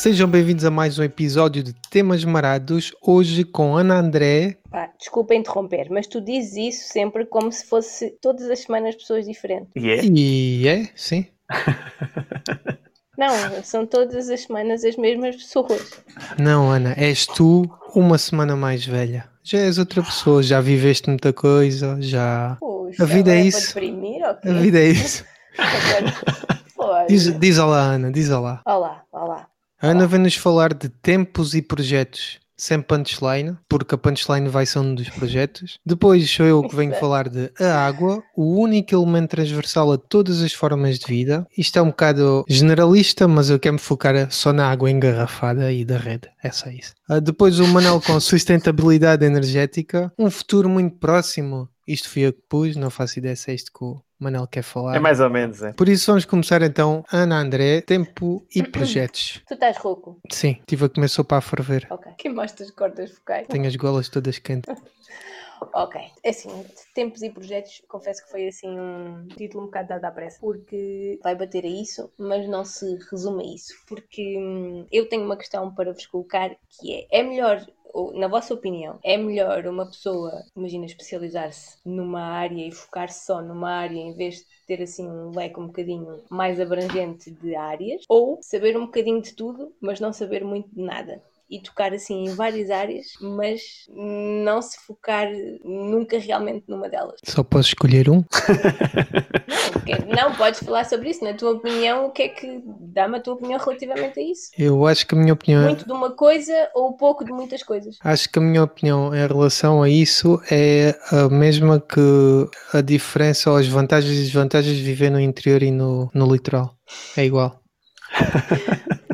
Sejam bem-vindos a mais um episódio de Temas Marados, hoje com Ana André. Pá, desculpa interromper, mas tu dizes isso sempre como se fosse todas as semanas pessoas diferentes. E é? E é, sim. Não, são todas as semanas as mesmas pessoas. Não, Ana, és tu uma semana mais velha. Já és outra pessoa, já viveste muita coisa, já. Puxa, A vida é agora isso. Deprimir, ok? A vida é isso. Diz, diz olá, Ana, diz olá. Olá, olá. A Ana vem-nos falar de tempos e projetos, sem punchline, porque a punchline vai ser um dos projetos. Depois sou eu que venho Exato. falar de a água, o único elemento transversal a todas as formas de vida. Isto é um bocado generalista, mas eu quero me focar só na água engarrafada e da rede. É só isso. Ah, depois o Manel com sustentabilidade energética, um futuro muito próximo. Isto fui eu que pus, não faço ideia se é isto que o Manel quer falar. É mais ou menos, é. Por isso vamos começar então, Ana André, tempo e projetos. Tu estás rouco? Sim, tive a comer sopa a ferver. Ok. Quem mostra as cordas focais? Tenho as golas todas quentes. Ok. Assim, tempos e projetos, confesso que foi assim um título um bocado dado à pressa, porque vai bater a isso, mas não se resume a isso. Porque hum, eu tenho uma questão para vos colocar que é: é melhor, na vossa opinião, é melhor uma pessoa, imagina, especializar-se numa área e focar-se só numa área em vez de ter assim um leque um bocadinho mais abrangente de áreas, ou saber um bocadinho de tudo, mas não saber muito de nada? E tocar assim em várias áreas, mas não se focar nunca realmente numa delas. Só posso escolher um? Não, não podes falar sobre isso. Na tua opinião, o que é que dá-me a tua opinião relativamente a isso? Eu acho que a minha opinião. Muito de uma coisa ou pouco de muitas coisas? Acho que a minha opinião em relação a isso é a mesma que a diferença ou as vantagens e desvantagens de viver no interior e no, no litoral. É igual.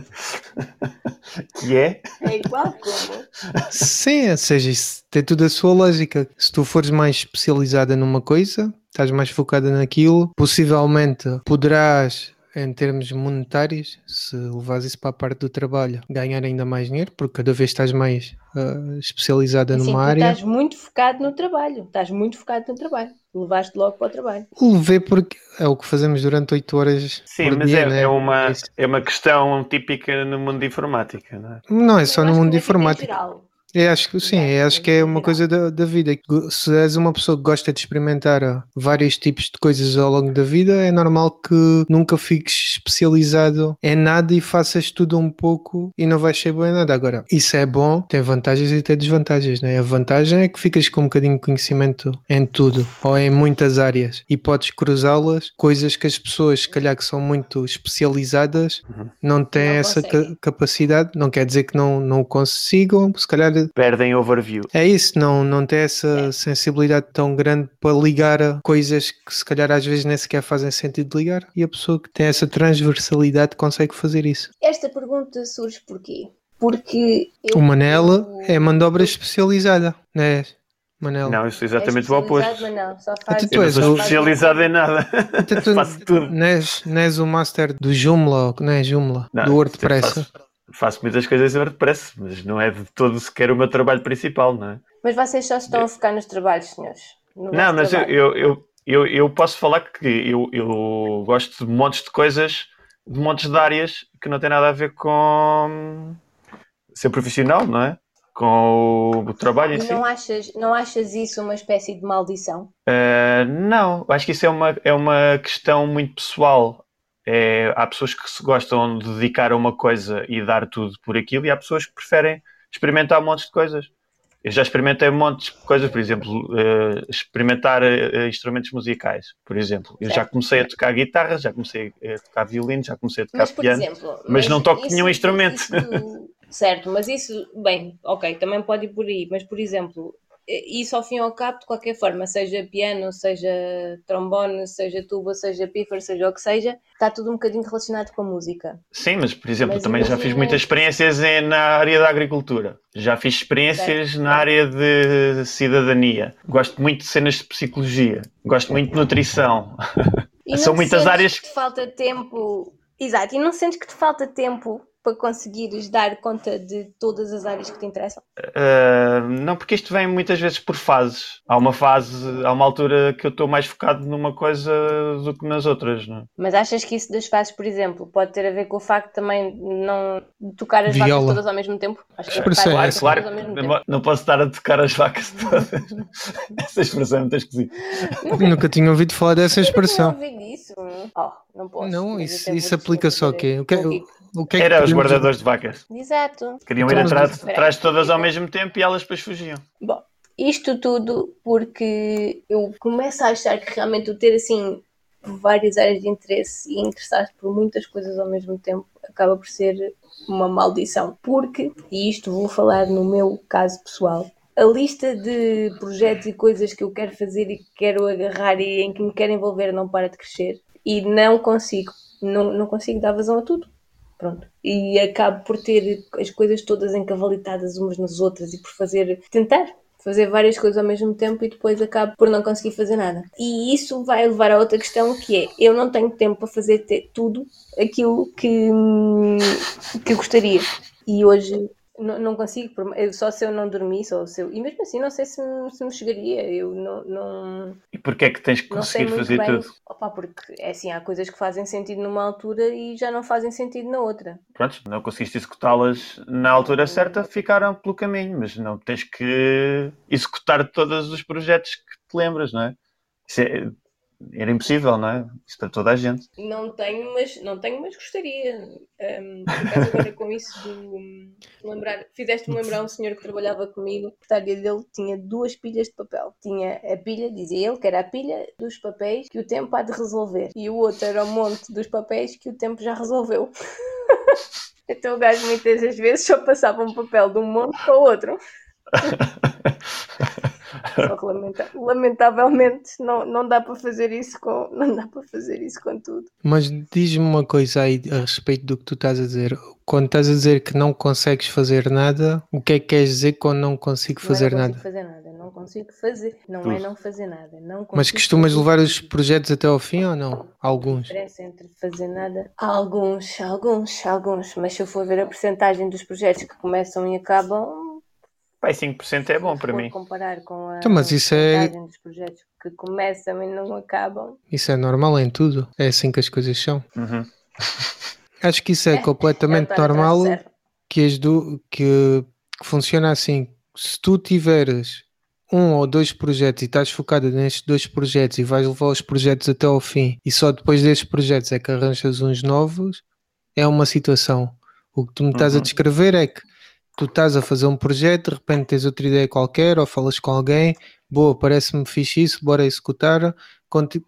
Que é? É igual como? Sim, ou seja, isso tem tudo a sua lógica. Se tu fores mais especializada numa coisa, estás mais focada naquilo, possivelmente poderás, em termos monetários, se levares isso para a parte do trabalho, ganhar ainda mais dinheiro, porque cada vez estás mais ah, especializada Assim, numa tu área. estás muito focado no trabalho. Estás muito focado no trabalho. Levaste logo para o trabalho. Levei porque é o que fazemos durante 8 horas Sim, por mas dia, é, né? é uma, Isso. é uma questão típica no mundo de informática, não é? Não é só Eu no mundo que de é tipo em informática. geral. Eu acho que sim, eu acho que é uma coisa da, da vida. Se és uma pessoa que gosta de experimentar ah, vários tipos de coisas ao longo da vida, é normal que nunca fiques especializado em nada e faças tudo um pouco e não vais ser bom em nada. Agora, isso é bom, tem vantagens e tem desvantagens, né? A vantagem é que ficas com um bocadinho de conhecimento em tudo ou em muitas áreas e podes cruzá-las, coisas que as pessoas, se calhar, que são muito especializadas, Uhum. não têm Não essa ca- capacidade. Não quer dizer que não, não o consigam, se calhar Perdem overview. é isso, não, não tem essa É. sensibilidade tão grande para ligar a coisas que se calhar às vezes nem sequer fazem sentido de ligar e a pessoa que tem essa transversalidade consegue fazer isso. Esta pergunta surge porquê? Porque eu, o Manel eu- é mão de obra especializada, não é? Manel. Não, sou és exatamente o especializado, oposto. mas não, só Ah, faz, tu não és sou o- especializado em nada. Então tu Faço tudo. não és, não és o master do Joomla, não é Joomla, Não, do WordPress. Faço, muitas coisas em WordPress, mas não é de todo sequer o meu trabalho principal, não é? Mas vocês só estão a focar nos trabalhos, senhores. No Não, mas eu, trabalho. eu, eu, eu, eu posso falar que eu, eu gosto de montes de coisas, de montes de áreas que não têm nada a ver com ser profissional, não é? Com o, trabalho em E si. não achas, não achas isso uma espécie de maldição? Uh, não, acho que isso é uma, é uma questão muito pessoal. É, há pessoas que se gostam de dedicar a uma coisa e dar tudo por aquilo, e há pessoas que preferem experimentar montes de coisas. Eu já experimentei montes de coisas, por exemplo, uh, experimentar uh, instrumentos musicais, por exemplo. Eu já comecei a tocar guitarra, já comecei a tocar violino, já comecei a tocar Mas, piano. exemplo. mas não toco isso- nenhum instrumento. isso- certo, mas isso, bem, ok, também pode ir por aí, mas, por exemplo, isso ao fim e ao cabo, de qualquer forma, seja piano, seja trombone, seja tuba, seja pífaro, seja o que seja, está tudo um bocadinho relacionado com a música. Sim, mas por exemplo, Mas também já fiz muitas experiências na área da agricultura. Já fiz experiências Certo. na área de cidadania. Gosto muito de cenas de psicologia. Gosto muito de E São muitas sentes áreas que te falta tempo. Exato, e não sentes que te falta tempo para conseguires dar conta de todas as áreas que te interessam? Uh, não, porque isto vem muitas vezes por fases. Há uma fase, há uma altura que eu estou mais focado numa coisa do que nas outras. Não? É? Mas achas que isso das fases, por exemplo, pode ter a ver com o facto de também não tocar as Viola. vacas todas ao mesmo tempo? Acho que claro, claro, não, não posso estar a tocar as vacas todas. Essa expressão é muito esquisita. Nunca, Nunca tinha ouvido falar dessa expressão. Não ouvi disso. Oh, não posso. Não, isso, isso aplica só o quê? O que, o que é Era os guardadores de vacas. Exato. Queriam ir atrás, atrás de todas ao mesmo tempo e elas depois fugiam. Bom, isto tudo porque eu começo a achar que realmente o ter assim várias áreas de interesse e interessar por muitas coisas ao mesmo tempo acaba por ser uma maldição. Porque, e isto vou falar no meu caso pessoal, a lista de projetos e coisas que eu quero fazer e que quero agarrar e em que me quero envolver não para de crescer e não consigo, não, não consigo dar vazão a tudo. Pronto. E acabo por ter as coisas todas encavalitadas umas nas outras e por fazer, tentar fazer várias coisas ao mesmo tempo e depois acabo por não conseguir fazer nada. E isso vai levar a outra questão que é, eu não tenho tempo para fazer tudo aquilo que, que gostaria. E hoje não, não consigo, só se eu não dormir, só se eu, e mesmo assim não sei se me, se me chegaria, eu não, não... E porquê é que tens que conseguir fazer bem, tudo? Opa, porque é assim, há coisas que fazem sentido numa altura e já não fazem sentido na outra. Pronto, não conseguiste executá-las na altura certa, ficaram pelo caminho, mas não tens que executar todos os projetos que te lembras, não é? Isso é, era impossível, não é? Isso para toda a gente. Não tenho, mas, não tenho, mas gostaria. Um, agora com isso do lembrar, fizeste-me lembrar um senhor que trabalhava comigo, a secretária dele tinha duas pilhas de papel. Tinha a pilha, dizia ele, que era a pilha dos papéis que o tempo há de resolver. E o outro era o monte dos papéis que o tempo já resolveu. então o gajo muitas vezes só passava um papel de um monte para o outro. Lamenta lamentavelmente não, não dá para fazer isso com não dá para fazer isso com tudo. Mas diz-me uma coisa aí a respeito do que tu estás a dizer. Quando estás a dizer que não consegues fazer nada, o que é que queres dizer quando não consigo fazer não é nada? fazer nada, não consigo fazer, não é não fazer nada, não Mas costumas levar os projetos até ao fim ou não? Alguns. diferença entre fazer nada, alguns, alguns, alguns, mas se eu for ver a porcentagem dos projetos que começam e acabam, Pai, 5% é bom para mim. comparar com a então, mas isso é... dos projetos que começam e não acabam. Isso é normal em tudo. É assim que as coisas são. Uhum. Acho que isso é, é completamente é normal que, as do, que, que funciona assim. Se tu tiveres um ou dois projetos e estás focado nestes dois projetos e vais levar os projetos até ao fim e só depois destes projetos é que arranjas uns novos, é uma situação. O que tu me estás uhum. a descrever é que tu estás a fazer um projeto, de repente tens outra ideia qualquer, ou falas com alguém, boa, parece-me fixe isso, bora executar,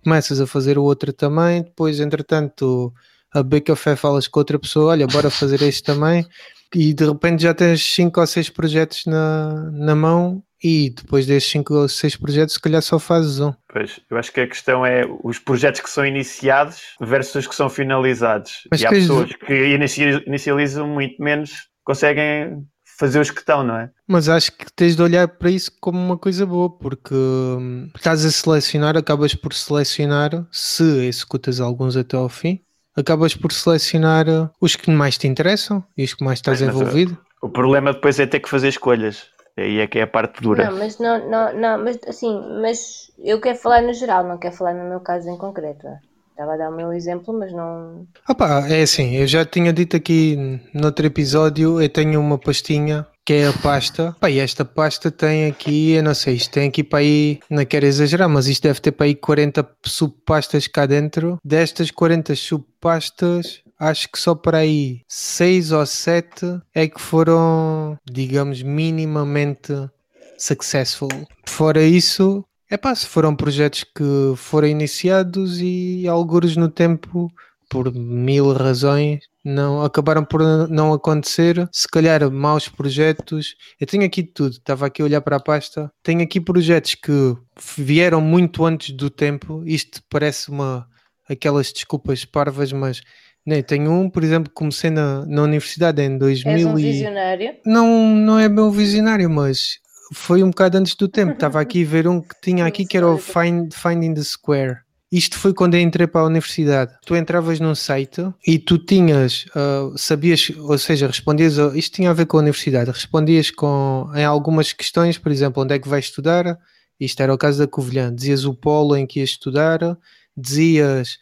começas a fazer o outro também, depois, entretanto, a beber café falas com outra pessoa, olha, bora fazer este também, e de repente já tens cinco ou seis projetos na, na mão e depois destes 5 ou 6 projetos, se calhar só fazes um. Pois, eu acho que a questão é os projetos que são iniciados versus os que são finalizados. Mas e há pessoas que inicializam muito menos, conseguem fazer os que estão, não é? Mas acho que tens de olhar para isso como uma coisa boa, porque hum, estás a selecionar, acabas por selecionar, se executas alguns até ao fim, acabas por selecionar uh, os que mais te interessam e os que mais estás mas, envolvido. o, o problema depois é ter que fazer escolhas. Aí é que é a parte dura. Não, mas não, não, não, mas assim, mas eu quero falar no geral, não quero falar no meu caso em concreto. Estava a dar o meu exemplo, mas não. Opa, é assim, eu já tinha dito aqui no outro episódio, eu tenho uma pastinha que é a pasta. Pá, e esta pasta tem aqui, eu não sei, isto tem aqui para aí, não quero exagerar, mas isto deve ter para aí 40 subpastas cá dentro. Destas 40 subpastas, acho que só para aí 6 ou 7 é que foram, digamos, minimamente successful. Fora isso, é pá, se foram projetos que foram iniciados e alguns no tempo, por mil razões, não acabaram por não acontecer. Se calhar maus projetos. Eu tenho aqui tudo, estava aqui a olhar para a pasta. Tenho aqui projetos que vieram muito antes do tempo. Isto parece uma aquelas desculpas parvas, mas nem tenho um, por exemplo, comecei na, na universidade em 2000 És um visionário? Não, não é meu visionário, mas foi um bocado antes do tempo. Estava aqui a ver um que tinha aqui que era o Find, Finding the Square. Isto foi quando eu entrei para a universidade. Tu entravas num site e tu tinhas, uh, sabias, ou seja, respondias, isto tinha a ver com a universidade, respondias com, em algumas questões, por exemplo, onde é que vais estudar, isto era o caso da Covilhã, dizias o polo em que ias estudar, dizias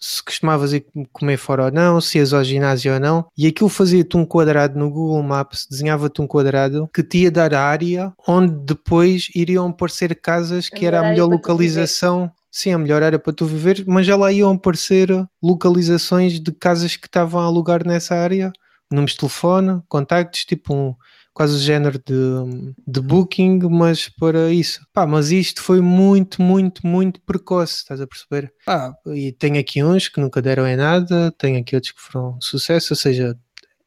se costumavas ir comer fora ou não, se ias ao ginásio ou não, e aquilo fazia-te um quadrado no Google Maps, desenhava-te um quadrado que te ia dar a área onde depois iriam aparecer casas que era a melhor localização. Sim, a melhor era para tu viver, mas já lá iam aparecer localizações de casas que estavam a alugar nessa área, números de telefone, contactos, tipo um, quase o género de, de booking, mas para isso. Pá, mas isto foi muito, muito, muito precoce, estás a perceber? Ah, e tem aqui uns que nunca deram em nada, tem aqui outros que foram sucesso, ou seja,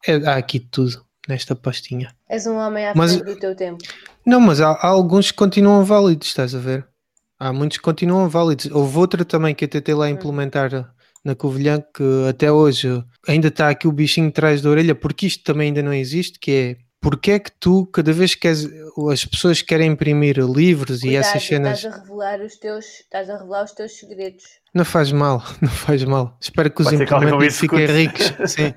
é, há aqui tudo nesta pastinha. És um homem à mas, do teu tempo. Não, mas há, há, alguns que continuam válidos, estás a ver? Há muitos que continuam válidos. Houve outra também que eu tentei lá hum. implementar na Covilhã que até hoje ainda está aqui o bichinho atrás da orelha, porque isto também ainda não existe, que é porque é que tu, cada vez que as pessoas querem imprimir livros Cuidado, e essas cenas. Estás a, revelar os teus, estás a revelar os teus segredos. Não faz mal, não faz mal. Espero que os implementos fiquem ricos. Sim.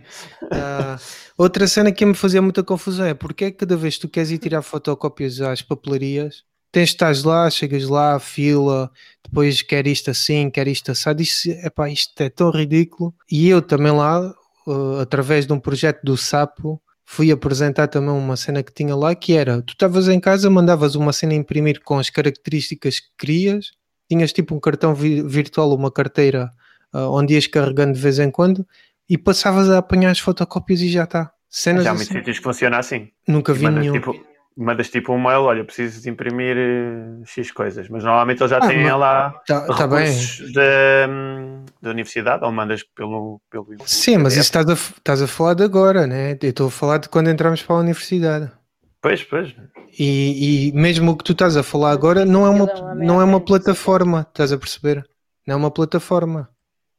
Uh, outra cena que me fazia muita confusão é porque é que cada vez que tu queres ir tirar fotocópias às papelarias, tens estás lá, chegas lá, fila, depois quer isto assim, quer isto assado. Isto, epá, isto é tão ridículo. E eu também lá, uh, através de um projeto do Sapo, fui apresentar também uma cena que tinha lá que era, tu estavas em casa, mandavas uma cena imprimir com as características que querias, tinhas tipo um cartão vi virtual, uma carteira uh, onde ias carregando de vez em quando e passavas a apanhar as fotocópias e já está. Cenas já há muitos assim. sítios que funciona assim. Nunca vi nenhum. Tipo, mandas tipo um mail, olha, preciso de imprimir uh, X coisas, mas normalmente eles já ah, têm mas, lá tá, tá recursos da, da universidade, ou mandas pelo... pelo Sim, mas isso estás a, estás a falar de agora, né? Eu estou a falar de quando entramos para a universidade. Pois, pois. E, e mesmo o que tu estás a falar agora não é uma, não é uma plataforma, estás a perceber? Não é uma plataforma.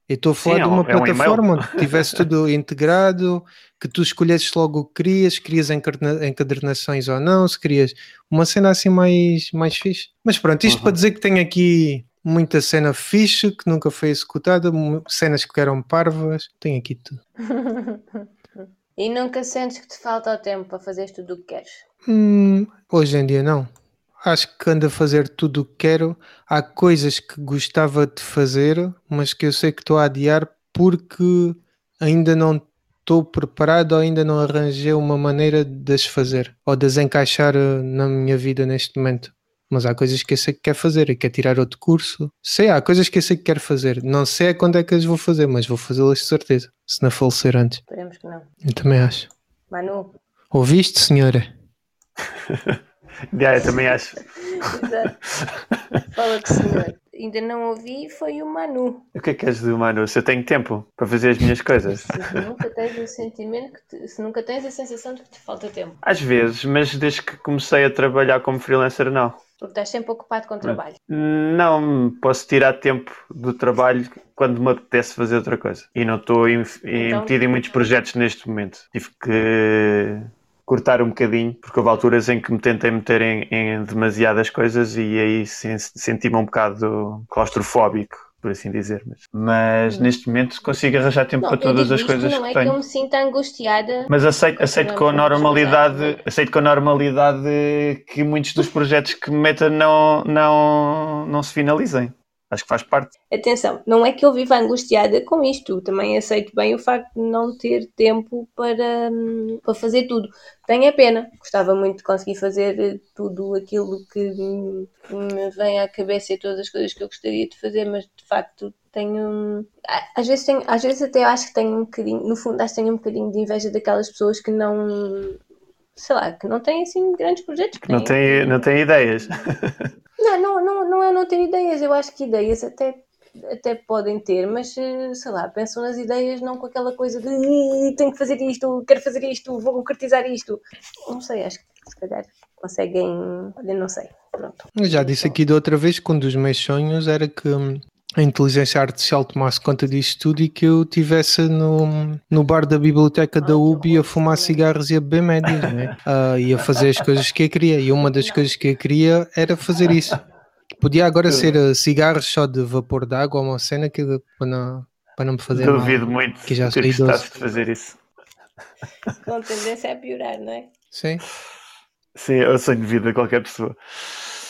Eu estou a falar Sim, de uma é um plataforma onde tivesse tudo integrado, que tu escolhesses logo o que querias, querias encadernações ou não, se querias uma cena assim mais, mais fixe. Mas pronto, isto uhum. para dizer que tem aqui muita cena fixe que nunca foi executada, cenas que eram parvas, tem aqui tudo. e nunca sentes que te falta o tempo para fazer tudo o que queres? Hum, hoje em dia não acho que ando a fazer tudo o que quero. Há coisas que gostava de fazer, mas que eu sei que estou a adiar porque ainda não estou preparado ou ainda não arranjei uma maneira de as fazer ou de as encaixar eh, na minha vida neste momento. Mas há coisas que eu sei que quero fazer, e quero tirar outro curso. Sei, há coisas que eu sei que quero fazer. Não sei quando é que as vou fazer, mas vou fazê-las de certeza, se não falecer antes. Esperemos que não. Eu também acho. Manu. Ouviste, senhora? Yeah, eu também acho. Exato. Fala com o senhor. Ainda não ouvi, foi o Manu. O que é que és do Manu? Se eu tenho tempo para fazer as minhas coisas. Se nunca tens o sentimento, que te, se nunca tens a sensação de que te falta tempo. Às vezes, mas desde que comecei a trabalhar como freelancer, não. Porque estás sempre ocupado com o trabalho. Não, posso tirar tempo do trabalho quando me apetece fazer outra coisa. E não estou então, metido em muitos projetos neste momento. Tive que cortar um bocadinho, porque houve alturas em que me tentei meter em, em demasiadas coisas e aí senti-me um bocado claustrofóbico por assim dizer. Mas, mas hum. neste momento consigo arranjar tempo não, para todas as coisas não que é tenho. que eu me sinta angustiada. Mas aceito, aceito com a normalidade, aceito com a normalidade que muitos dos projetos que me metam não, não, não se finalizem. Acho que faz parte. Atenção, não é que eu viva angustiada com isto, também aceito bem o facto de não ter tempo para, hum, para fazer tudo. Tenho a pena, gostava muito de conseguir fazer tudo aquilo que me vem à cabeça e todas as coisas que eu gostaria de fazer, mas de facto tenho. Hum, às vezes, tenho, às vezes até acho que tenho um bocadinho, no fundo, acho que tenho um bocadinho de inveja daquelas pessoas que não. Sei lá, que não têm assim grandes projetos. Que não têm, não têm ideias. Não, não, não, não é não ter ideias, eu acho que ideias até, até podem ter, mas eh, sei lá, pensam nas ideias não com aquela coisa de tenho que fazer isto, quero fazer isto, vou concretizar isto. Não sei, acho que se calhar conseguem. Olha, não sei. Pronto. Eu já disse aqui da outra vez que um dos meus sonhos era que hum, a inteligência artificial tomasse conta disto tudo e que eu estivesse no, no bar da biblioteca da UBI a fumar cigarros e a beber médias, né? Uh, e a fazer as coisas que eu queria. E uma das coisas que eu queria era fazer isso. Podia agora ser uh, cigarros só de vapor de água ou uma cena que para não, para não me fazer Duvido mal, muito que já que doce. de fazer isso. Com tendência a piorar, não é? Sim. Sim, é o sonho de vida de qualquer pessoa.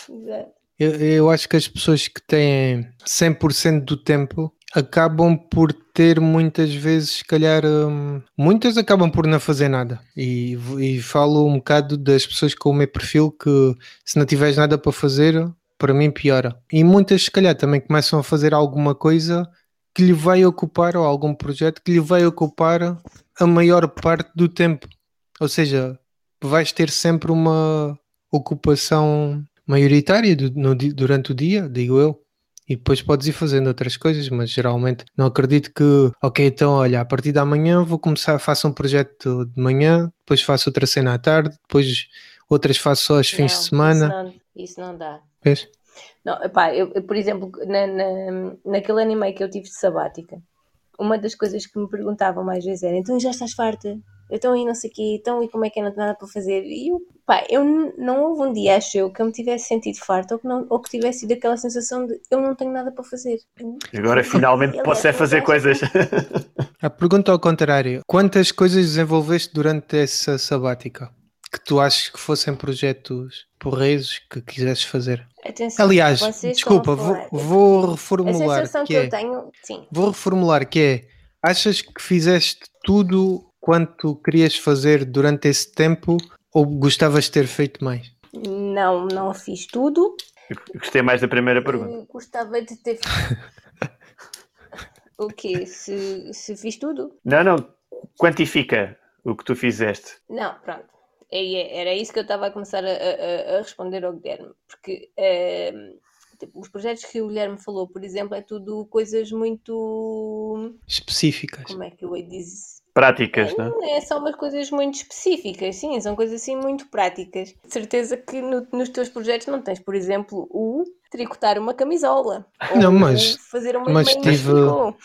Exato. Eu, eu acho que as pessoas que têm 100% do tempo acabam por ter muitas vezes, se calhar, hum, muitas acabam por não fazer nada. E, e falo um bocado das pessoas com o meu perfil que se não tiveres nada para fazer, para mim piora. E muitas, se calhar, também começam a fazer alguma coisa que lhe vai ocupar, ou algum projeto que lhe vai ocupar a maior parte do tempo. Ou seja, vais ter sempre uma ocupação maioritária do- no durante o dia, digo eu. E depois podes ir fazendo outras coisas, mas geralmente não acredito que, ok, então olha, a partir da manhã vou começar, faço um projeto de manhã, depois faço outra cena à tarde, depois outras faço só aos fins de semana. Isso não, isso não dá. Vês? Não, epá, eu, eu, por exemplo, na, na, naquele anime que eu tive de sabática, uma das coisas que me perguntavam mais vezes era: então já estás farta? Então e não sei o quê, então e como é que eu não tenho nada para fazer? E eu, pá, eu não houve um dia, acho eu, que eu me tivesse sentido farta ou que, não, ou que tivesse sido aquela sensação de eu não tenho nada para fazer. Agora finalmente Ele posso é fazer coisas. A pergunta ao contrário: quantas coisas desenvolveste durante essa sabática que tu achas que fossem projetos porreiros que quisesses fazer? Atenção, Aliás, estão a desculpa, vou, falar- vou A reformular. sensação que, Que é, eu tenho, sim, Vou reformular, que é, achas que fizeste tudo quanto querias fazer durante esse tempo ou gostavas de ter feito mais? não, não fiz tudo. Eu Gostei mais da primeira pergunta. Eu Gostava de ter. o quê? Se, se fiz tudo? Não, não. Quantifica o que tu fizeste. Não, pronto. Aí é- Era isso que eu estava a começar a, a- a responder ao Guilherme. Porque ehm, tipo, os projetos que o Guilherme falou, por exemplo, é tudo coisas muito. Específicas. Como é que eu ia dizer? Práticas, não é? Não é só umas coisas muito específicas, sim, são coisas assim muito práticas. De certeza que no- nos teus projetos não tens, por exemplo, o tricotar uma camisola. ou Não, mas- fazer uma mas tive-.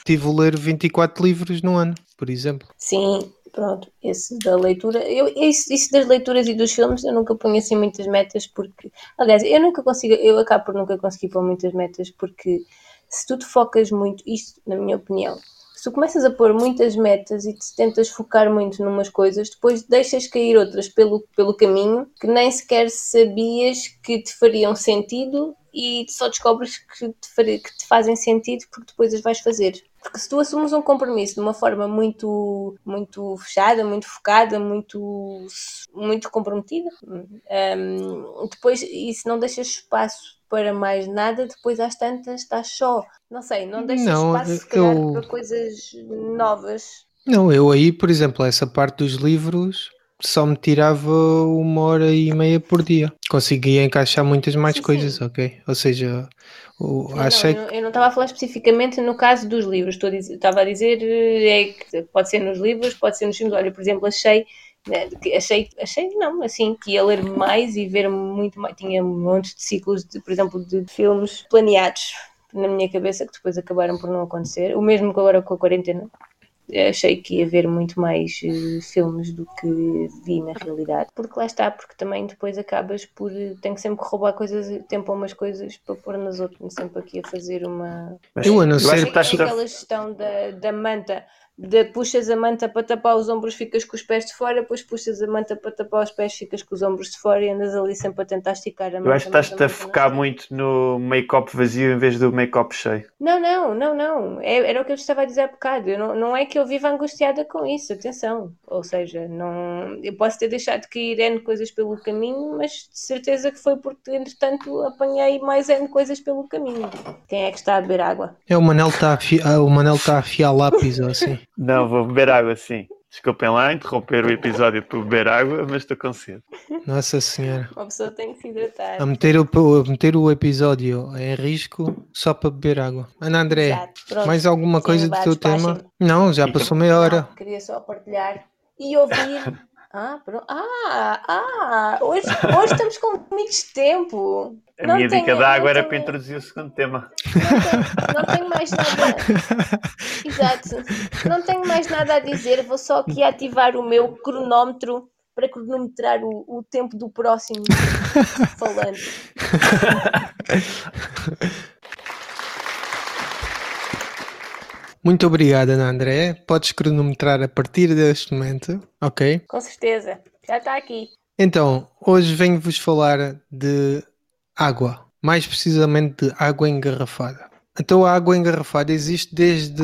Tive a ler 24 livros no ano, por exemplo. Sim, pronto, esse da leitura, eu, isso, isso das leituras e dos filmes eu nunca ponho assim muitas metas porque, aliás, eu nunca consigo, eu acabo por nunca conseguir pôr muitas metas porque se tu te focas muito, isto na minha opinião, se tu começas a pôr muitas metas e te tentas focar muito numas coisas, depois deixas cair outras pelo, pelo caminho que nem sequer sabias que te fariam sentido e só descobres que te, que te fazem sentido porque depois as vais fazer. Porque se tu assumes um compromisso de uma forma muito, muito fechada, muito focada, muito, muito comprometida, hum, depois, se não deixas espaço para mais nada, depois às tantas estás só. Não sei, não deixas Não, espaço se calhar, eu- para coisas novas. Não, eu aí, por exemplo, essa parte dos livros só me tirava uma hora e meia por dia. Conseguia encaixar muitas mais Sim, coisas, sim. ok? Ou seja, o, achei não, eu não- eu não estava a falar especificamente no caso dos livros, estava a dizer eh, é pode ser nos livros, pode ser nos filmes. Olha, por exemplo, achei, né, achei, achei não, assim, que ia ler mais e ver muito mais. Tinha montes de ciclos, de, por exemplo, de filmes planeados na minha cabeça que depois acabaram por não acontecer. O mesmo que agora com a quarentena. Achei que ia ver muito mais eh, filmes do que vi na realidade. Porque lá está, porque também depois acabas por. eh, Tenho sempre que roubar coisas, tempo a umas coisas para pôr nas outras. Sempre aqui a fazer uma. Mas Eu, não estás a- Aquela gestão da, da manta, de puxas a manta para tapar os ombros, ficas com os pés de fora, depois puxas a manta para tapar os pés, ficas com os ombros de fora e andas ali sempre a tentar esticar a manta. Eu acho que estás-te a focar manta. muito no make-up vazio em vez do make-up cheio. Não, não, não, não. É- era o que eu estava a dizer há bocado. Eu não, não é que eu viva angustiada com isso, atenção. Ou seja, não, eu posso ter deixado cair N coisas pelo caminho, mas de certeza que foi porque, entretanto, apanhei mais N coisas pelo caminho. Quem é que está a beber água? É, o Manel está a, afi- ah, o Manel tá a afiar lápis ou assim. Não, vou beber água sim. Desculpem lá interromper o episódio para beber água, mas estou com sede. Nossa Senhora. Uma pessoa tem que se hidratar. A meter, o, a meter o episódio em risco só para beber água. Ana André, Exato. Mais alguma coisa do teu tema? Não, já passou meia hora. Não, queria só partilhar e ouvir. Ah, pronto. Ah, ah, hoje, hoje estamos com muito tempo. A Não minha dica tenho- da não água era para tenho- introduzir o segundo tema. Não tenho, não tenho mais nada. Exato. Não tenho mais nada a dizer. Vou só aqui ativar o meu cronómetro para cronometrar o, o tempo do próximo falante. Muito obrigada, Ana André. Podes cronometrar a partir deste momento, ok? Com certeza, já está aqui. Então, hoje venho-vos falar de água, mais precisamente de água engarrafada. Então, a água engarrafada existe desde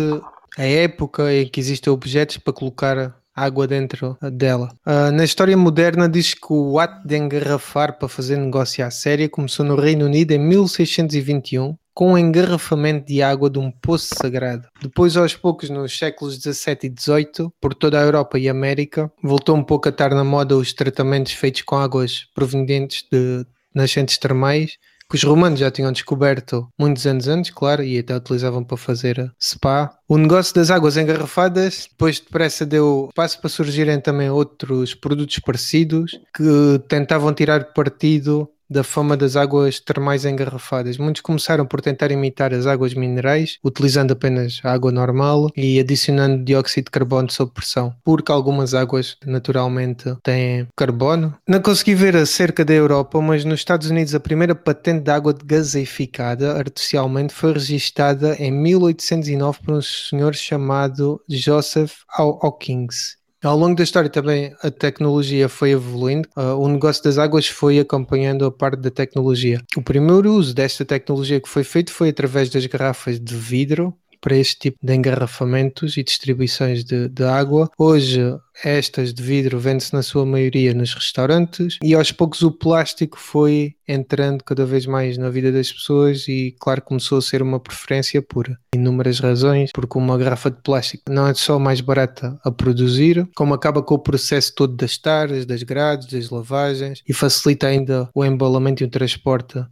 a época em que existem objetos para colocar água dentro dela. Uh, na história moderna diz que o ato de engarrafar para fazer negócio à séria começou no Reino Unido em 1621 com o engarrafamento de água de um poço sagrado. Depois, aos poucos, nos séculos 17 e 18, por toda a Europa e América, voltou um pouco a estar na moda os tratamentos feitos com águas provenientes de nascentes termais que os romanos já tinham descoberto muitos anos antes, claro, e até utilizavam para fazer spa. O negócio das águas engarrafadas, depois depressa deu espaço para surgirem também outros produtos parecidos que tentavam tirar partido da fama das águas termais engarrafadas. Muitos começaram por tentar imitar as águas minerais, utilizando apenas água normal e adicionando dióxido de carbono sob pressão, porque algumas águas naturalmente têm carbono. Não consegui ver acerca da Europa, mas nos Estados Unidos a primeira patente de água gaseificada artificialmente foi registada em 1809 por um senhor chamado Joseph Hawkins. Ao longo da história também a tecnologia foi evoluindo, uh, o negócio das águas foi acompanhando a parte da tecnologia. O primeiro uso desta tecnologia que foi feito foi através das garrafas de vidro, para este tipo de engarrafamentos e distribuições de, de água. Hoje, estas de vidro vende-se na sua maioria nos restaurantes e aos poucos o plástico foi entrando cada vez mais na vida das pessoas e, claro, começou a ser uma preferência por inúmeras razões, porque uma garrafa de plástico não é só mais barata a produzir, como acaba com o processo todo das taras, das grades, das lavagens e facilita ainda o embalamento e o transporte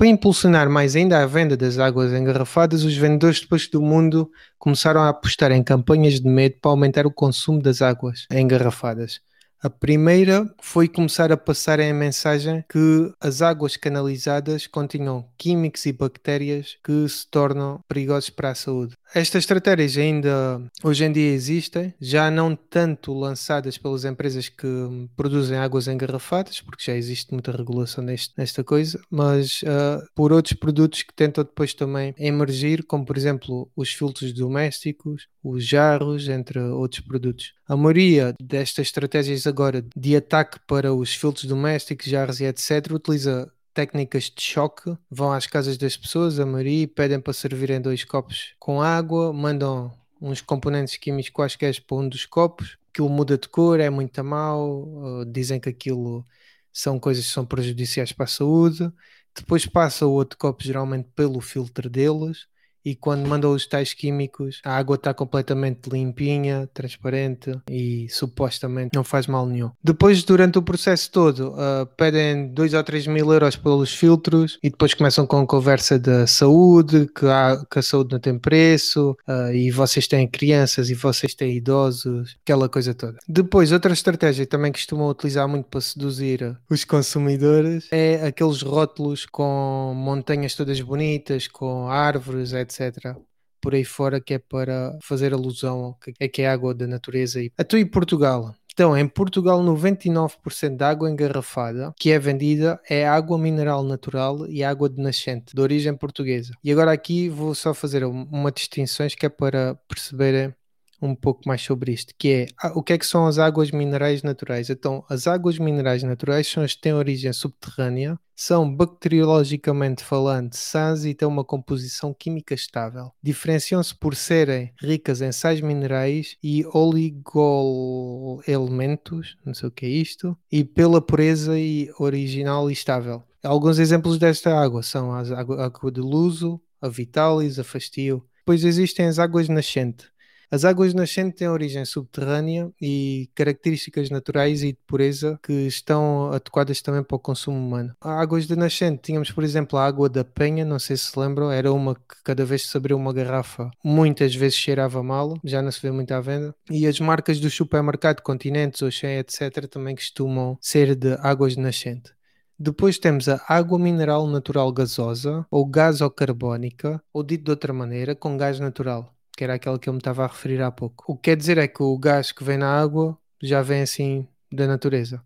Para impulsionar mais ainda a venda das águas engarrafadas, os vendedores depois do mundo começaram a apostar em campanhas de medo para aumentar o consumo das águas engarrafadas. A primeira foi começar a passar a mensagem que as águas canalizadas continham químicos e bactérias que se tornam perigosos para a saúde. Estas estratégias ainda hoje em dia existem, já não tanto lançadas pelas empresas que produzem águas engarrafadas, porque já existe muita regulação neste, nesta coisa, mas uh, por outros produtos que tentam depois também emergir, como por exemplo os filtros domésticos, os jarros, entre outros produtos. A maioria destas estratégias agora de ataque para os filtros domésticos, jarros e etc., utiliza técnicas de choque, vão às casas das pessoas, a maioria, pedem para servirem dois copos com água, mandam uns componentes químicos quaisquer para um dos copos, aquilo muda de cor, é muito mal, dizem que aquilo são coisas que são prejudiciais para a saúde, depois passa o outro copo geralmente pelo filtro deles, e quando mandam os tais químicos, a água está completamente limpinha, transparente e supostamente não faz mal nenhum. Depois, durante o processo todo, uh, pedem 2 ou 3 mil euros pelos filtros e depois começam com conversa da saúde, que, há, que a saúde não tem preço uh, e vocês têm crianças e vocês têm idosos, aquela coisa toda. Depois, outra estratégia que também costumam utilizar muito para seduzir os consumidores é aqueles rótulos com montanhas todas bonitas, com árvores, etc etc. Por aí fora, que é para fazer alusão ao que é, é água da natureza. E... Até em Portugal. Então, em Portugal, 99% da água engarrafada que é vendida é água mineral natural e água de nascente, de origem portuguesa. E agora aqui vou só fazer uma distinção que é para perceberem um pouco mais sobre isto, que é ah, o que é que são as águas minerais naturais? Então, as águas minerais naturais são as que têm origem subterrânea, são bacteriologicamente falando sãs e têm uma composição química estável. Diferenciam-se por serem ricas em sais minerais e oligoelementos, não sei o que é isto, e pela pureza e original e estável. Alguns exemplos desta água são a água de luso, a vitalis, a fastio. Depois existem as águas nascentes as águas nascentes têm origem subterrânea e características naturais e de pureza que estão adequadas também para o consumo humano. Águas de nascente, tínhamos por exemplo a água da penha, não sei se se lembram, era uma que cada vez que se abriu uma garrafa muitas vezes cheirava mal, já não se vê muito à venda. E as marcas do supermercado, Continentes, Ocean, etc. também costumam ser de águas de nascente. Depois temos a água mineral natural gasosa ou gasocarbónica, ou dito de outra maneira, com gás natural que era aquela que eu me estava a referir há pouco. O que quer dizer é que o gás que vem na água já vem assim da natureza.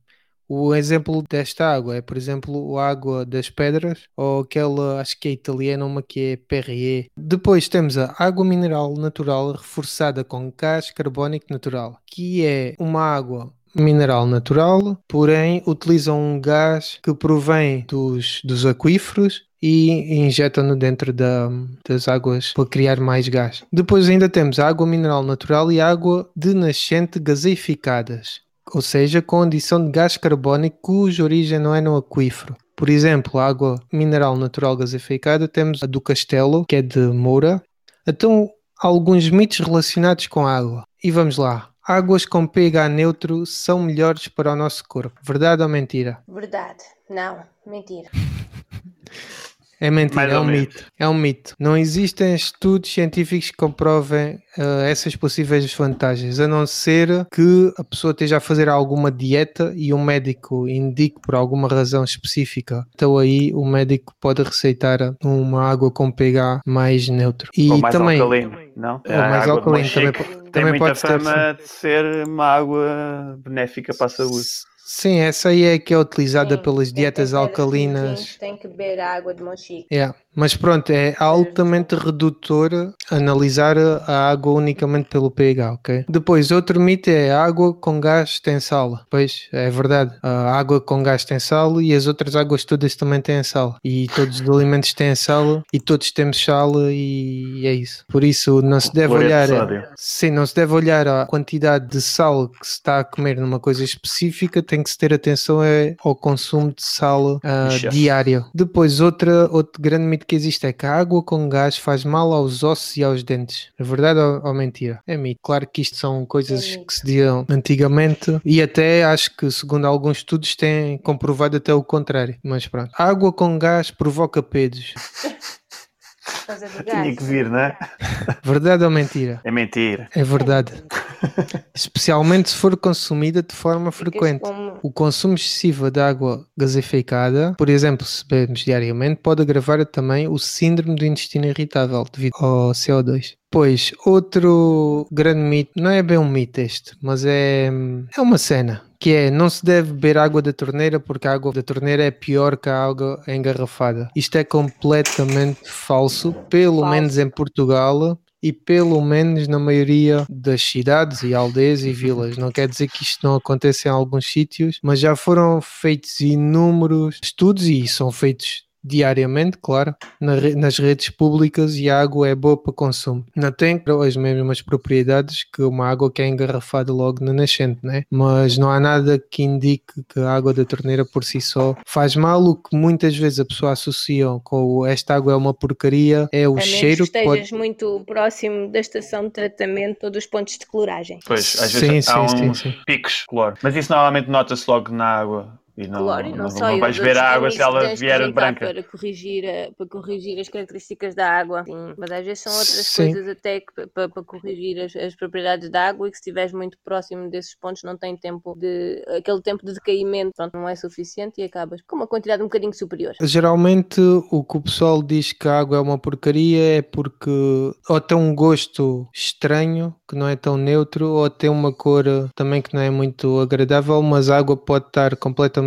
O exemplo desta água é, por exemplo, a água das pedras ou aquela, acho que é italiana, uma que é Perrier. Depois temos a água mineral natural reforçada com gás carbónico natural, que é uma água mineral natural, porém utilizam um gás que provém dos, dos aquíferos e injetam-no dentro da, das águas para criar mais gás. Depois ainda temos a água mineral natural e água de nascente gaseificadas, ou seja, com adição de gás carbónico cuja origem não é no aquífero. Por exemplo, a água mineral natural gaseificada temos a do Castelo, que é de Moura. Então, alguns mitos relacionados com a água. E vamos lá. Águas com pH neutro são melhores para o nosso corpo. Verdade ou mentira? Verdade. Não, mentira. É mentira, é um menos. mito. É um mito. Não existem estudos científicos que comprovem eh, essas possíveis vantagens, a não ser que a pessoa esteja a fazer alguma dieta e um médico indique por alguma razão específica. Então aí o médico pode receitar uma água com pH mais neutro. E Ou mais também alcalino, não? Ou mais alcalino, também Monchique po- Tem também muita pode ser, fama de ser uma água benéfica para a saúde. Sim, essa aí é que é utilizada Sim, pelas dietas alcalinas. rins Tem que beber água de Monchique. Yeah. Mas pronto, é altamente redutor analisar a água unicamente pelo pH, ok? Depois, outro mito é a água com gás tem sal. Pois, é verdade. A água com gás tem sal e as outras águas todas também têm sal. E todos os alimentos têm sal e todos temos sal e é isso. Por isso, não se deve olhar... Sim, não se deve olhar a quantidade de sal que se está a comer numa coisa específica, tem que se ter atenção é ao consumo de sal Ixi. diário. Depois, outra, outro grande mito que existe é que a água com gás faz mal aos ossos e aos dentes. É verdade ou, ou mentira? É mito. Claro que isto são coisas É mito. que se diziam antigamente e até acho que, segundo alguns estudos, têm comprovado até o contrário. Mas pronto. A água com gás provoca pedos. Do Tinha que vir, não é? Verdade ou mentira? É mentira. É verdade. Especialmente se for consumida de forma frequente. como- O consumo excessivo de água gaseificada, por exemplo, se bebemos diariamente, pode agravar também o síndrome do intestino irritável devido ao CO2. Pois, outro grande mito, não é bem um mito este, mas é, é uma cena, que é não se deve beber água da torneira porque a água da torneira é pior que a água engarrafada. Isto é completamente falso, pelo Falso. menos em Portugal e pelo menos na maioria das cidades e aldeias e vilas. Não quer dizer que isto não aconteça em alguns sítios, mas já foram feitos inúmeros estudos e são feitos diariamente, claro, na re- nas redes públicas e a água é boa para consumo. Não tem as mesmas propriedades que uma água que é engarrafada logo na nascente, né? Mas não há nada que indique que a água da torneira por si só faz mal. O que muitas vezes a pessoa associa com esta água é uma porcaria é o A cheiro que que pode estejas muito próximo da estação de tratamento ou dos pontos de cloragem. Pois, às Sim, vezes há sim, sim, uns sim. picos de cloro. Mas isso normalmente nota-se logo na água. E não, Cloro e não, não, não, só. e vais ver a água se ela vier branca. Para corrigir, a- para corrigir as características da água. Sim, mas às vezes são outras Sim. coisas até que, para, para corrigir as, as propriedades da água e que se estiveres muito próximo desses pontos não tem tempo de. aquele tempo de decaimento pronto, não é suficiente e acabas com uma quantidade um bocadinho superior. Geralmente o que o pessoal diz que a água é uma porcaria é porque ou tem um gosto estranho, que não é tão neutro, ou tem uma cor também que não é muito agradável, mas a água pode estar completamente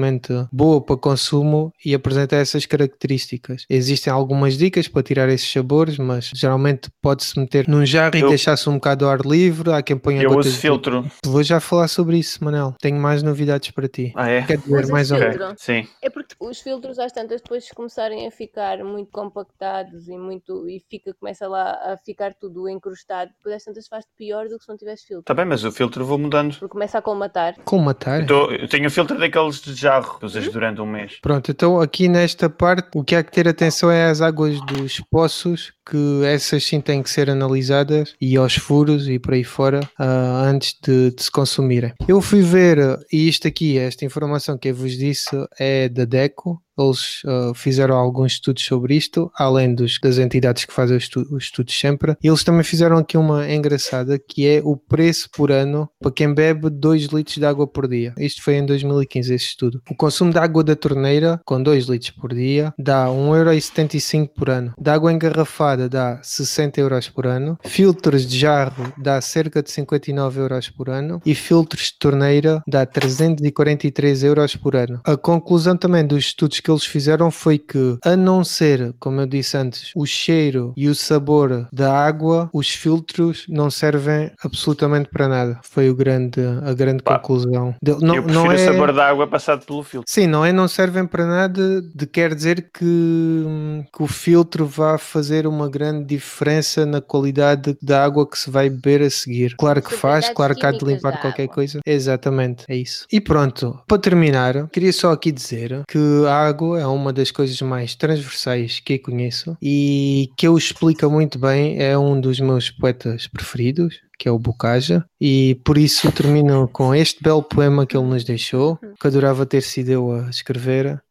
boa para consumo e apresenta essas características. Existem algumas dicas para tirar esses sabores, mas geralmente pode-se meter num jarro e deixar-se um bocado ao ar livre. Há quem ponha Eu gotas uso de- filtro. Vou já falar sobre isso, Manel. Tenho mais novidades para ti. Ah, é? Quer dizer, mais ou menos. Sim. É porque os filtros às tantas depois começarem a ficar muito compactados e muito e fica, começa lá a ficar tudo encrustado, depois às tantas faz pior do que se não tivesse filtro. Está Tá bem, mas o filtro vou mudando. Porque começa a colmatar. Com matar? Então, eu tenho um filtro daqueles de jarro que usas durante um mês. Pronto, então aqui nesta parte o que há que ter atenção é às águas dos poços, que essas sim têm que ser analisadas, e aos furos e por aí fora, ah, antes de, de se consumirem. Eu fui ver, e isto aqui, esta informação que eu vos disse é da DECO, eles uh, fizeram alguns estudos sobre isto, além dos, das entidades que fazem os, estu os estudos sempre. E eles também fizeram aqui uma engraçada que é o preço por ano para quem bebe 2 litros de água por dia. Isto foi em 2015 este estudo. O consumo de água da torneira com 2 litros por dia dá 1,75€ por ano. Da água engarrafada dá 60 euros por ano. Filtros de jarro dá cerca de 59 euros por ano. E filtros de torneira dá 343 euros por ano. A conclusão também dos estudos que eles fizeram foi que, a não ser, como eu disse antes, o cheiro e o sabor da água, os filtros não servem absolutamente para nada. Foi o grande, a grande Pá, conclusão. De, não, eu prefiro não é... o sabor da água passado pelo filtro. Sim, não é não servem para nada de quer dizer que, que o filtro vá fazer uma grande diferença na qualidade da água que se vai beber a seguir. Claro que faz, claro que há de limpar qualquer água. coisa. Exatamente, é isso. E pronto, para terminar, queria só aqui dizer que a é uma das coisas mais transversais que conheço e que eu explica muito bem, é um dos meus poetas preferidos, que é o Bocaja, e por isso termino com este belo poema que ele nos deixou, que adorava ter sido eu a escrever.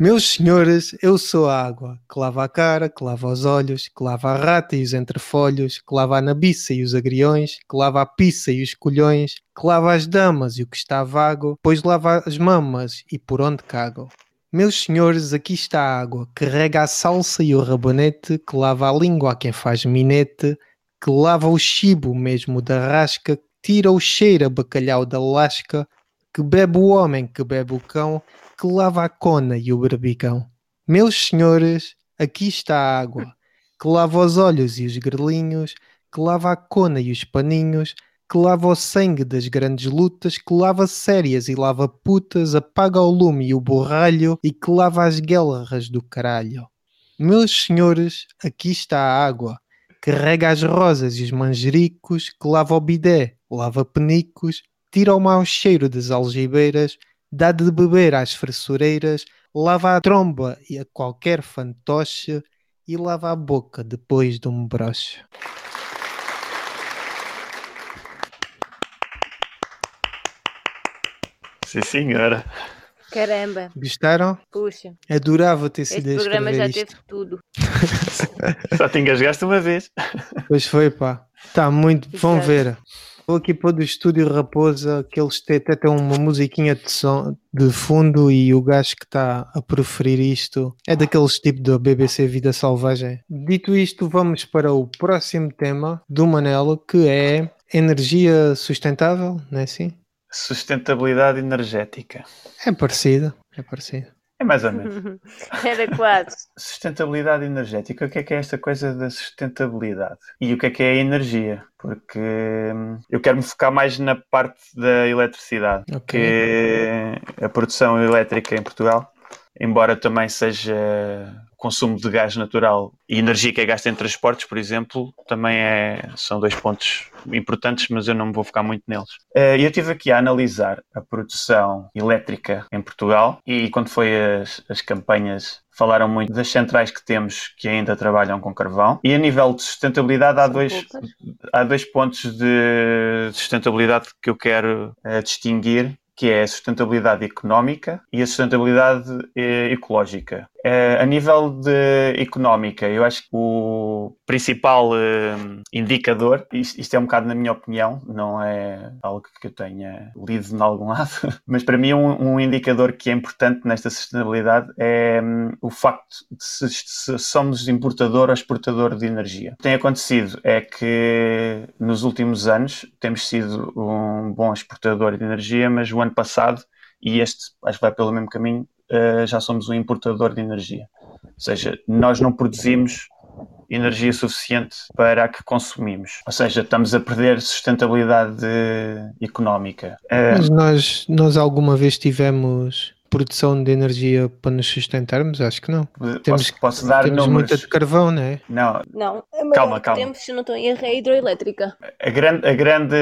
Meus senhores, eu sou a água, que lava a cara, que lava os olhos, que lava a rata e os entrefolhos, que lava a nabiça e os agriões, que lava a pizza e os colhões, que lava as damas e o que está vago, pois lava as mamas e por onde cago. Meus senhores, aqui está a água, que rega a salsa e o rabanete, que lava a língua a quem faz minete, que lava o chibo mesmo da rasca, tira o cheiro a bacalhau da lasca, que bebe o homem, que bebe o cão, que lava a cona e o barbicão. Meus senhores, aqui está a água, que lava os olhos e os grelinhos, que lava a cona e os paninhos, que lava o sangue das grandes lutas, que lava sérias e lava putas, apaga o lume e o borralho e que lava as guerras do caralho. Meus senhores, aqui está a água, que rega as rosas e os manjericos, que lava o bidé, lava penicos, tira o mau cheiro das algibeiras, dá de beber às fressureiras, lava a tromba e a qualquer fantoche e lava a boca depois de um broche. Sim, senhora. Caramba. Gostaram? Puxa. Adorava ter sido Este programa já isto. teve tudo. Só te engasgaste uma vez. Pois foi, pá. Está muito. Vão ver. Vou aqui pôr do estúdio Raposa, que eles têm até têm uma musiquinha de, som, de fundo e o gajo que está a preferir isto é daqueles tipo da BBC Vida Selvagem. Dito isto, vamos para o próximo tema do Manelo, que é energia sustentável, não é assim? Sustentabilidade energética. É parecido, é parecido. É mais ou menos. Era quase. Sustentabilidade energética. O que é que é esta coisa da sustentabilidade? E o que é que é a energia? Porque hum, eu quero me focar mais na parte da eletricidade. Okay. Que a produção elétrica em Portugal, embora também seja consumo de gás natural e energia que é gasta em transportes, por exemplo, também é, são dois pontos importantes, mas eu não me vou focar muito neles. Eh, eu estive aqui a analisar a produção elétrica em Portugal e quando foi as, as campanhas falaram muito das centrais que temos que ainda trabalham com carvão. E a nível de sustentabilidade há dois, há dois pontos de sustentabilidade que eu quero uh, distinguir que é a sustentabilidade económica e a sustentabilidade eh, ecológica. Eh, a nível de económica, eu acho que o principal eh, indicador, isto, é um bocado na minha opinião, não é algo que eu tenha lido em algum lado, mas para mim um, um indicador que é importante nesta sustentabilidade é um, o facto de se, se, somos importador ou exportador de energia. O que tem acontecido é que nos últimos anos temos sido um bom exportador de energia, mas o ano passado, e este acho que vai pelo mesmo caminho, uh, já somos um importador de energia. Ou seja, nós não produzimos energia suficiente para a que consumimos. Ou seja, estamos a perder sustentabilidade económica. Uh, Mas nós, nós alguma vez tivemos produção de energia para nos sustentarmos? Acho que não. Posso, temos, posso dar temos números. muita de carvão, não é? Não. Não. Calma, calma. Temos, se não estou em erro, é hidroelétrica. A grande, a grande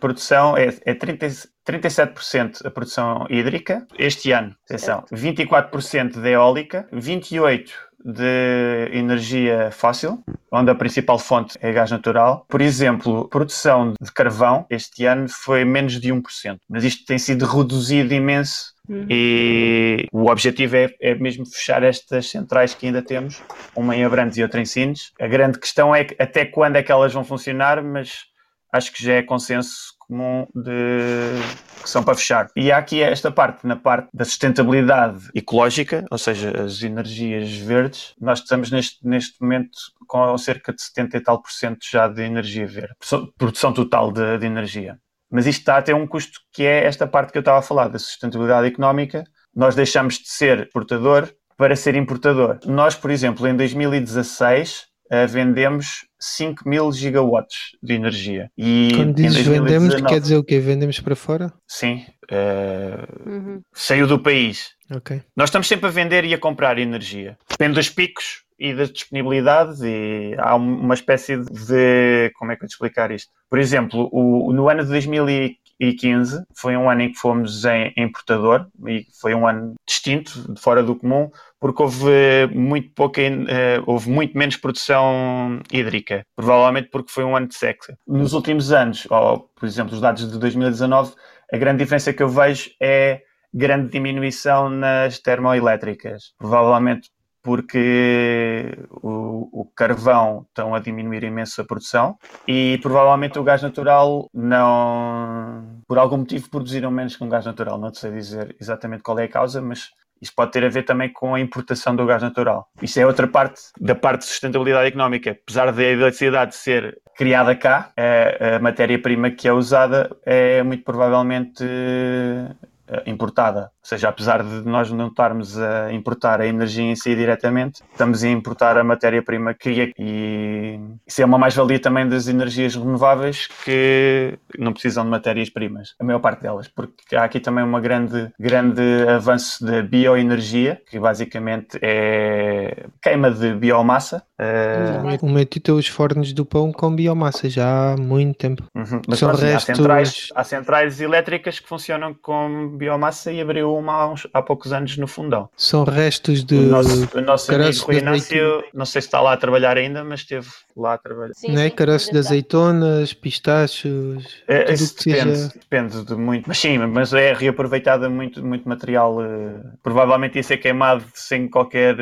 produção é, é 30, 37% a produção hídrica este ano. Atenção, 24% de eólica, 28% de energia fóssil, onde a principal fonte é gás natural. Por exemplo, produção de carvão este ano foi menos de 1%, mas isto tem sido reduzido imenso Uhum. E o objetivo é, é, mesmo fechar estas centrais que ainda temos, uma em Abrantes e outra em Sines. A grande questão é até quando é que elas vão funcionar, mas acho que já é consenso comum de que são para fechar. E há aqui esta parte, na parte da sustentabilidade ecológica, ou seja, as energias verdes, nós estamos neste, neste momento com cerca de 70 e tal por cento já de energia verde, produção total de, de energia. Mas isto está a ter um custo que é esta parte que eu estava a falar, da sustentabilidade económica. Nós deixamos de ser exportador para ser importador. Nós, por exemplo, em 2016 uh, vendemos 5 mil gigawatts de energia. E Quando dizes 2019, vendemos, quer dizer o quê? Vendemos para fora? Sim. Uh, uhum. Saiu do país. Okay. Nós estamos sempre a vender e a comprar energia. Depende dos picos e das disponibilidades e há uma espécie de... Como é que eu te explicar isto? Por exemplo, o, no ano de 2015 2015 foi um ano em que fomos em importador e foi um ano distinto, fora do comum, porque houve muito pouca, uh, houve muito menos produção hídrica, provavelmente porque foi um ano de seca. Nos últimos anos, ou por exemplo os dados de 2019, a grande diferença que eu vejo é grande diminuição nas termoelétricas, provavelmente porque o, o, carvão estão a diminuir imenso a produção e provavelmente o gás natural não, por algum motivo, produziram menos que um gás natural. Não sei dizer exatamente qual é a causa, mas isso pode ter a ver também com a importação do gás natural. Isso é outra parte da parte de sustentabilidade económica. Apesar da eletricidade ser criada cá, a, a matéria-prima que é usada é muito provavelmente eh, importada. Ou seja, apesar de nós não estarmos a importar a energia em si diretamente, estamos a importar a matéria-prima que é. E isso é uma mais-valia também das energias renováveis que não precisam de matérias-primas, a maior parte delas, porque há aqui também uma grande, grande avanço da bioenergia, que basicamente é queima de biomassa. Uh... O meu tio os fornos do pão com biomassa já há muito tempo. Uhum. Mas São restos... há, centrais, há centrais elétricas que funcionam com biomassa e abriu uma há, uns, há poucos anos no fundão. São restos de. O nosso, o nosso amigo Rui Inácio, não sei se está lá a trabalhar ainda, mas esteve lá a trabalhar. Sim, né? Caroços de azeitonas, pistachos. É, isso depende, seja... depende de muito. Mas sim, mas é reaproveitada muito, muito material. Uh, provavelmente ia ser queimado sem qualquer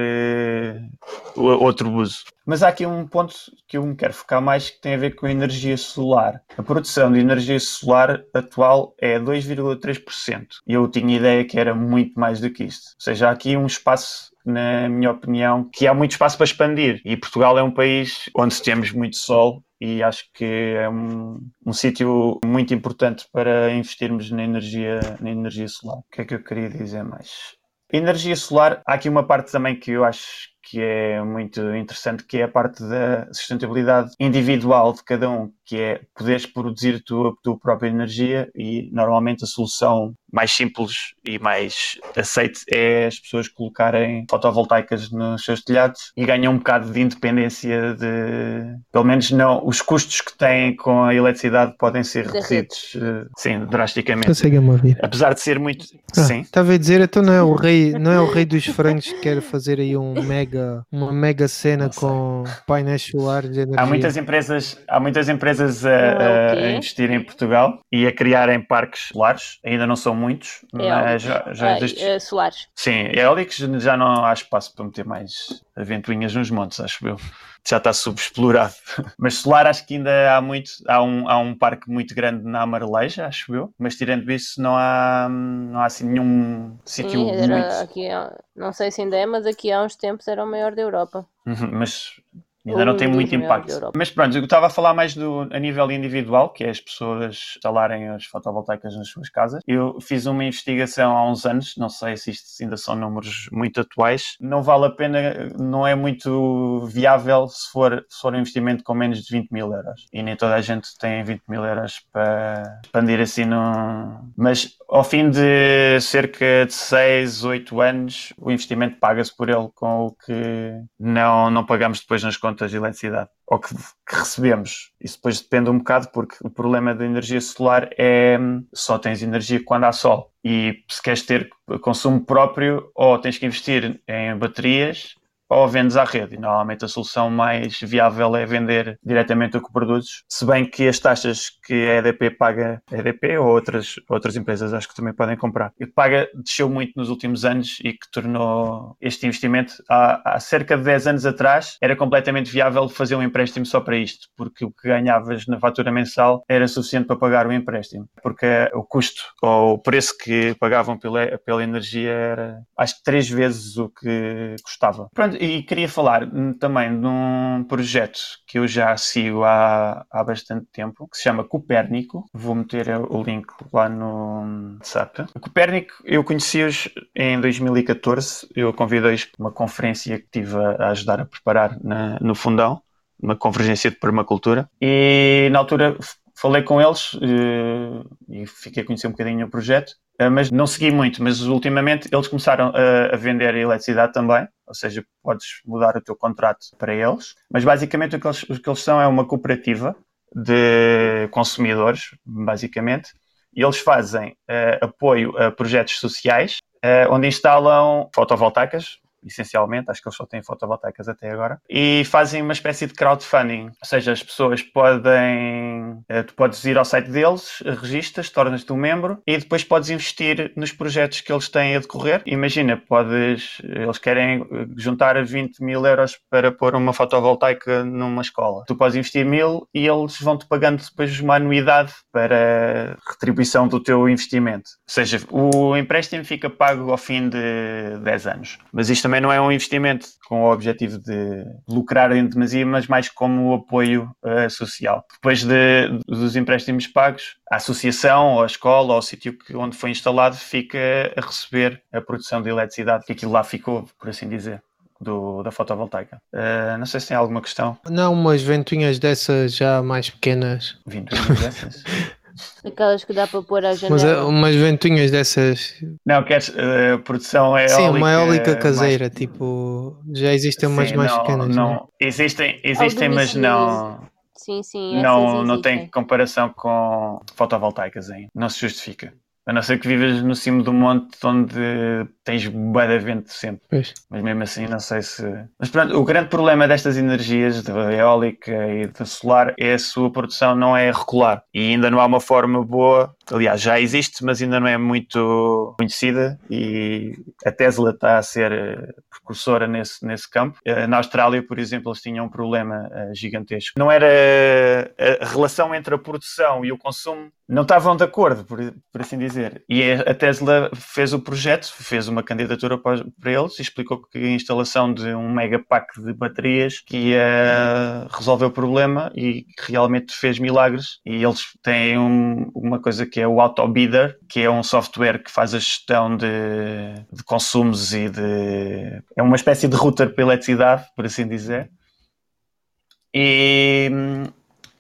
uh, outro uso. Mas há aqui um ponto que eu me quero focar mais que tem a ver com a energia solar. A produção de energia solar atual é 2,3%. E eu tinha ideia que era muito mais do que isto. Ou seja, há aqui um espaço na minha opinião, que há muito espaço para expandir. E Portugal é um país onde temos muito sol e acho que é um, um sítio muito importante para investirmos na energia, na energia solar. O que é que eu queria dizer mais? Energia solar, há aqui uma parte também que eu acho que é muito interessante, que é a parte da sustentabilidade individual de cada um, que é poderes produzir a tua, tua própria energia e normalmente a solução mais simples e mais aceite é as pessoas colocarem fotovoltaicas nos seus telhados e ganham um bocado de independência de, pelo menos não, os custos que têm com a eletricidade podem ser reduzidos, eh, sim, drasticamente. Conseguem-me ouvir. Apesar de ser muito, ah, sim. Estava a dizer, então não é o rei, não é o rei dos frangos que quer fazer aí um mega, uma mega cena com painéis solares de energia. Há muitas empresas, há muitas empresas a, a, a investir em Portugal e a criarem parques solares, ainda não são muitos, mas já, já ah, destes... uh, solares. Sim, eólicos já não há espaço para meter mais aventuinhas nos montes, acho eu. Já está subexplorado. Mas solar acho que ainda há muito. Há um, há um parque muito grande na Amareleja, acho eu. Mas tirando isso, não há, não há assim nenhum sítio muito. Aqui, não sei se ainda é, mas aqui há uns tempos era o maior da Europa. Uhum, mas Ainda não tem muito impacto. Mas pronto, eu estava a falar mais do, a nível individual, que é as pessoas instalarem as fotovoltaicas nas suas casas. Eu fiz uma investigação há uns anos, não sei se isto ainda são números muito atuais. Não vale a pena, não é muito viável se for, se for um investimento com menos de 20 mil euros. E nem toda a gente tem 20 mil euros para expandir assim. Mas ao fim de cerca de 6, 8 anos, o investimento paga-se por ele com o que não, não pagamos depois nas contas contas de eletricidade ou que, que, recebemos. Isso depois depende um bocado, porque o problema da energia solar é só tens energia quando há sol. E se queres ter consumo próprio, ou tens que investir em baterias, ou vendes à rede. E normalmente a solução mais viável é vender diretamente o que produzes, se bem que as taxas que a EDP paga, a EDP ou outras, outras empresas acho que também podem comprar, e paga desceu muito nos últimos anos e que tornou este investimento há, há cerca de 10 anos atrás era completamente viável fazer um empréstimo só para isto, porque o que ganhavas na fatura mensal era suficiente para pagar o empréstimo, porque o custo ou o preço que pagavam pela, pela energia era acho que três vezes o que custava. Pronto, e queria falar também de um projeto que eu já sigo há, há bastante tempo, que se chama Copérnico. Vou meter o link lá no WhatsApp. O Copérnico, eu conheci-os em 2014. Eu convidei-os para uma conferência que estive a ajudar a preparar na, no Fundão, uma convergência de permacultura. E na altura falei com eles uh, e fiquei a conhecer um bocadinho o projeto, uh, mas não segui muito. Mas ultimamente eles começaram a, vender eletricidade também, ou seja, podes mudar o teu contrato para eles. Mas basicamente o que eles, o que eles são é uma cooperativa de consumidores, basicamente, e eles fazem uh, apoio a projetos sociais onde instalam fotovoltaicas, essencialmente, acho que eles só têm fotovoltaicas até agora, e fazem uma espécie de crowdfunding, ou seja, as pessoas podem, eh, tu podes ir ao site deles, registas, tornas-te um membro e depois podes investir nos projetos que eles têm a decorrer. Imagina, podes, eles querem juntar 20 mil euros para pôr uma fotovoltaica numa escola. Tu podes investir mil e eles vão-te pagando depois uma anuidade para retribuição do teu investimento. Ou seja, o empréstimo fica pago ao fim de 10 anos. Mas isto também não é um investimento com o objetivo de lucrar em demasia, mas mais como apoio uh, social. Depois de, dos empréstimos pagos, a associação, ou a escola, ou o sítio onde foi instalado fica a receber a produção de eletricidade, que aquilo lá ficou, por assim dizer. Do, da fotovoltaica. Uh, não sei se tem alguma questão. Não, umas ventoinhas dessas já mais pequenas. Ventoinhas dessas? Aquelas que dá para pôr à janela. Mas uh, umas ventoinhas dessas. Não, queres uh, produção eólica. Sim, uma eólica caseira, mais... tipo. Já existem umas sim, mais não, pequenas. Não, não. Existem, existem mas não. Sim, sim. Não, não tem comparação com fotovoltaicas ainda. Não se justifica. A não ser que vivas no cimo do monte onde tens bué de vento sempre. Pois. Mas mesmo assim, não sei se. Mas pronto, o grande problema destas energias, da eólica e da solar, é a sua produção não é regular. E ainda não há uma forma boa. Aliás, já existe, mas ainda não é muito conhecida. E a Tesla está a ser eh, precursora nesse, nesse campo. Eh, na Austrália, por exemplo, eles tinham um problema eh, gigantesco. Não era a relação entre a produção e o consumo, não estavam de acordo, por, por assim dizer. E a Tesla fez o projeto, fez uma candidatura para, eles e explicou que a instalação de um mega pack de baterias que ia resolver o problema e realmente fez milagres. E eles têm um, uma coisa que é o AutoBidder, que é um software que faz a gestão de, de consumos e de. É uma espécie de router para eletricidade, por assim dizer. E,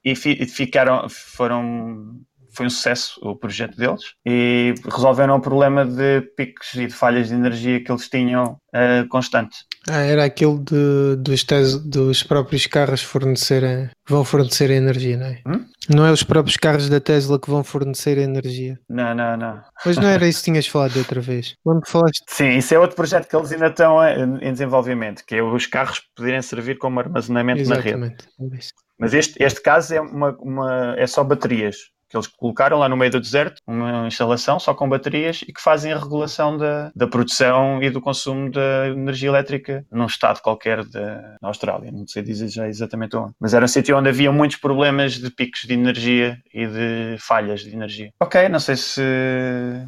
e ficaram, foram foi um sucesso o projeto deles e resolveram o problema de picos e de falhas de energia que eles tinham uh, constante. Ah, era aquilo de, dos, tes, dos próprios carros fornecerem, vão fornecer energia, não é? Hum? Não é os próprios carros da Tesla que vão fornecer energia. Não, não, não. Mas não era isso que tinhas falado outra vez. Quando falaste... Sim, isso é outro projeto que eles ainda estão em desenvolvimento, que é os carros poderem servir como armazenamento Exatamente. na rede. Mas este, este caso é, uma, uma, é só baterias que eles colocaram lá no meio do deserto, uma instalação só com baterias e que fazem a regulação da, da produção e do consumo da energia elétrica num estado qualquer da Austrália. Não sei dizer já exatamente onde. Mas era um sítio onde havia muitos problemas de picos de energia e de falhas de energia. Ok, não sei se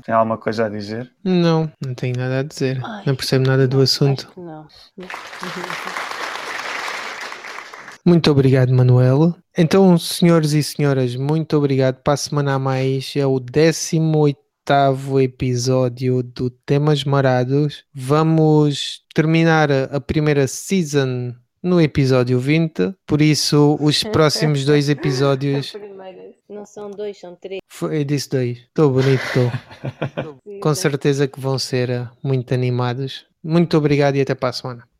tem alguma coisa a dizer. Não, não tenho nada a dizer. Ai, não percebo nada do assunto. Não. Muito obrigado, Manuela. Então, senhores e senhoras, muito obrigado. Para a semana a mais, é o 18 episódio do Temas Marados. Vamos terminar a primeira season no episódio 20, por isso os próximos dois episódios. Não são dois, são três. Foi, eu disse dois. Estou bonito, estou. Com certeza que vão ser muito animados. Muito obrigado e até para a semana.